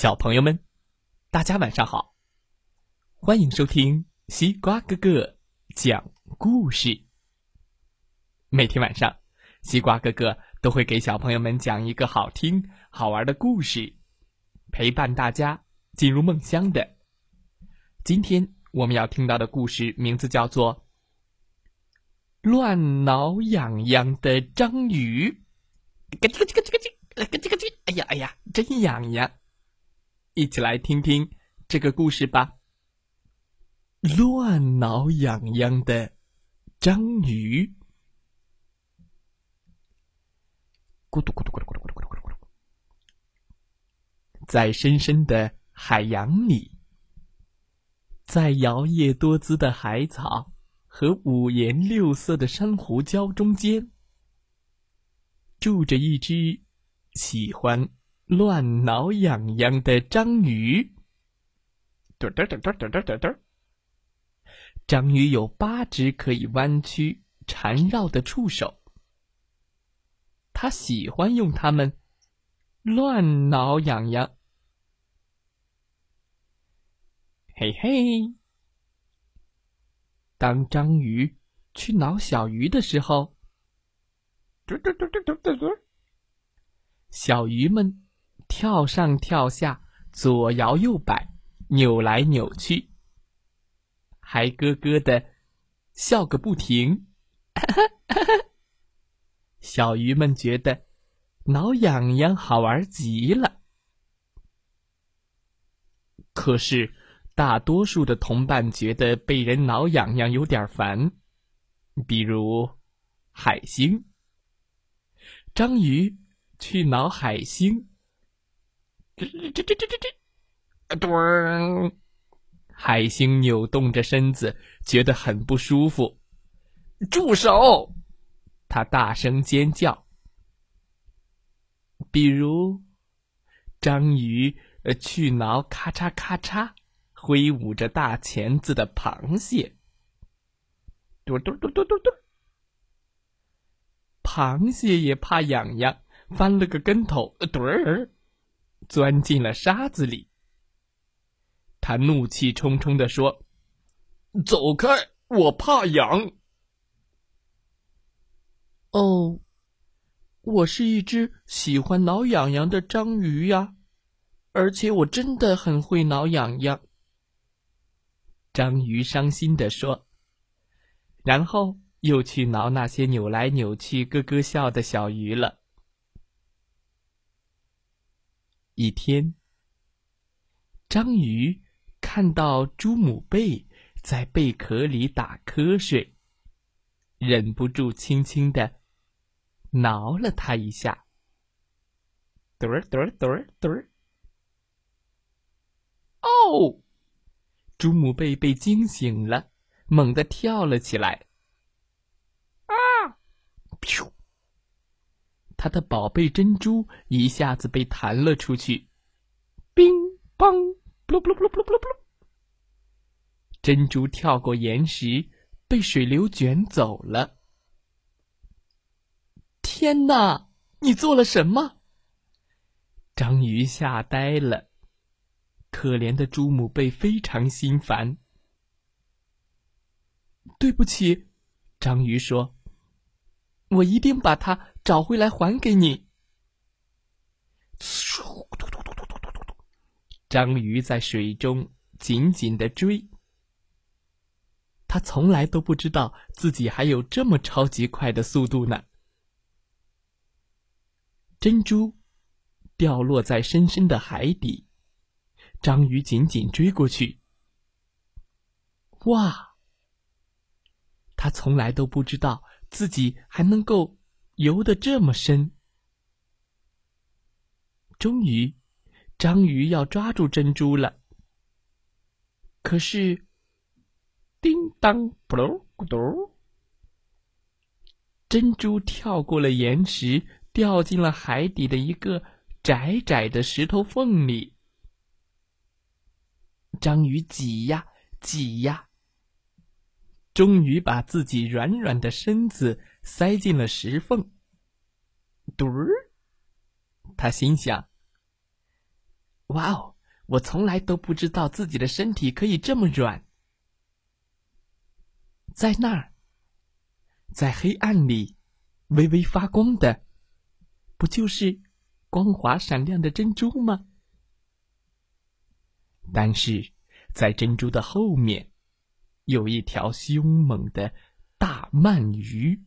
小朋友们，大家晚上好！欢迎收听西瓜哥哥讲故事。每天晚上，西瓜哥哥都会给小朋友们讲一个好听、好玩的故事，陪伴大家进入梦乡的。今天我们要听到的故事名字叫做《乱挠痒痒的章鱼》。咯叽咯叽咯叽咯叽，咯叽咯叽，哎呀哎呀，真痒痒！一起来听听这个故事吧。乱挠痒痒的章鱼，咕嘟咕嘟咕嘟咕嘟咕嘟咕嘟咕嘟，在深深的海洋里，在摇曳多姿的海草和五颜六色的珊瑚礁中间，住着一只喜欢。乱挠痒痒的章鱼，嘟嘟嘟嘟嘟嘟嘟嘟。章鱼有八只可以弯曲缠绕的触手，它喜欢用它们乱挠痒痒。嘿嘿，当章鱼去挠小鱼的时候，嘟嘟嘟嘟嘟嘟嘟，小鱼们。跳上跳下，左摇右摆，扭来扭去，还咯咯的笑个不停。小鱼们觉得挠痒痒好玩极了。可是，大多数的同伴觉得被人挠痒痒有点烦，比如海星。章鱼去挠海星。这这这这这这，墩！海星扭动着身子，觉得很不舒服。住手！他大声尖叫。比如，章鱼去挠咔嚓咔嚓挥舞着大钳子的螃蟹。嘟嘟嘟嘟嘟嘟，螃蟹也怕痒痒，翻了个跟头。墩儿。钻进了沙子里，他怒气冲冲地说：“走开，我怕痒。”哦，我是一只喜欢挠痒痒的章鱼呀，而且我真的很会挠痒痒。”章鱼伤心地说，然后又去挠那些扭来扭去、咯咯笑的小鱼了。一天，章鱼看到猪母贝在贝壳里打瞌睡，忍不住轻轻的挠了它一下。嘟儿嘟儿嘟儿嘟儿！哦，猪母贝被惊醒了，猛地跳了起来。啊！他的宝贝珍珠一下子被弹了出去，乒乓，布鲁布鲁布鲁布鲁布鲁，珍珠跳过岩石，被水流卷走了。天哪！你做了什么？章鱼吓呆了，可怜的朱母贝非常心烦。对不起，章鱼说。我一定把它找回来还给你。嘟嘟嘟嘟嘟嘟嘟嘟章鱼在水中紧紧的追，他从来都不知道自己还有这么超级快的速度呢。珍珠掉落在深深的海底，章鱼紧紧追过去。哇！他从来都不知道。自己还能够游得这么深。终于，章鱼要抓住珍珠了。可是，叮当，扑噜咕嘟，珍珠跳过了岩石，掉进了海底的一个窄窄的石头缝里。章鱼挤呀挤呀。终于把自己软软的身子塞进了石缝。嘟儿，他心想：“哇哦！我从来都不知道自己的身体可以这么软。在那儿，在黑暗里，微微发光的，不就是光滑闪亮的珍珠吗？但是，在珍珠的后面，有一条凶猛的大鳗鱼。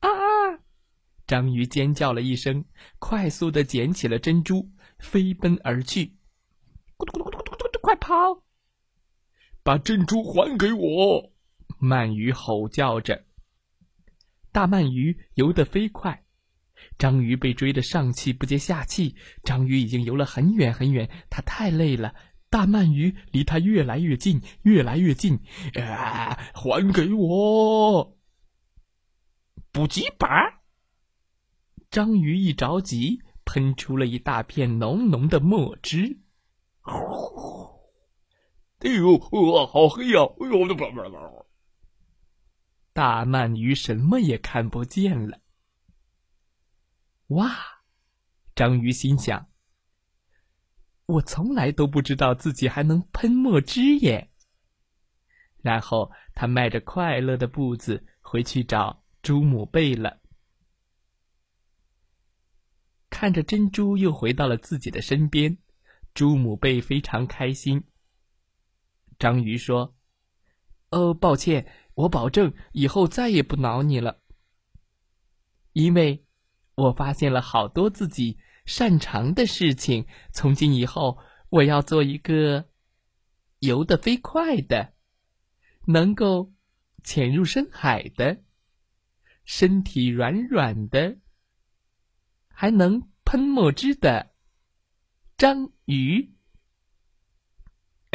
啊！章鱼尖叫了一声，快速的捡起了珍珠。飞奔而去，咕嘟咕嘟咕嘟咕嘟，快跑！把珍珠还给我！鳗鱼吼叫着。大鳗鱼游得飞快，章鱼被追得上气不接下气。章鱼已经游了很远很远，它太累了。大鳗鱼离它越来越近，越来越近。啊！还给我！补给板！章鱼一着急。喷出了一大片浓浓的墨汁，哎呦，好黑呀！哎呦，大鳗鱼什么也看不见了。哇！章鱼心想：“我从来都不知道自己还能喷墨汁耶。”然后他迈着快乐的步子回去找朱母贝了。看着珍珠又回到了自己的身边，朱母贝非常开心。章鱼说：“哦，抱歉，我保证以后再也不挠你了，因为我发现了好多自己擅长的事情。从今以后，我要做一个游得飞快的，能够潜入深海的，身体软软的。”还能喷墨汁的章鱼，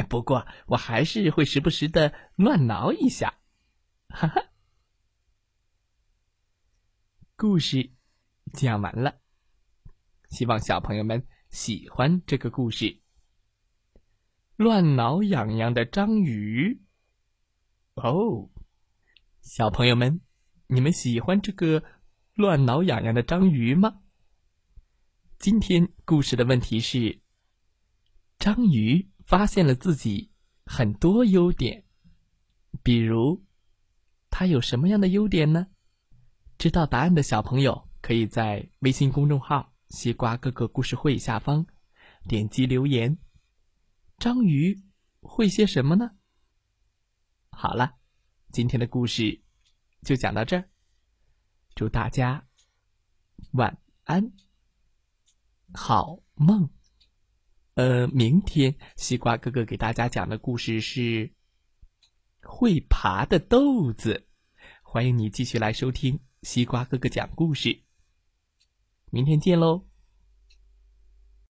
不过我还是会时不时的乱挠一下，哈哈。故事讲完了，希望小朋友们喜欢这个故事。乱挠痒痒的章鱼，哦，小朋友们，你们喜欢这个乱挠痒痒的章鱼吗？今天故事的问题是：章鱼发现了自己很多优点，比如，它有什么样的优点呢？知道答案的小朋友可以在微信公众号“西瓜哥哥故事会”下方点击留言。章鱼会些什么呢？好了，今天的故事就讲到这儿，祝大家晚安。好梦，呃，明天西瓜哥哥给大家讲的故事是会爬的豆子，欢迎你继续来收听西瓜哥哥讲故事。明天见喽。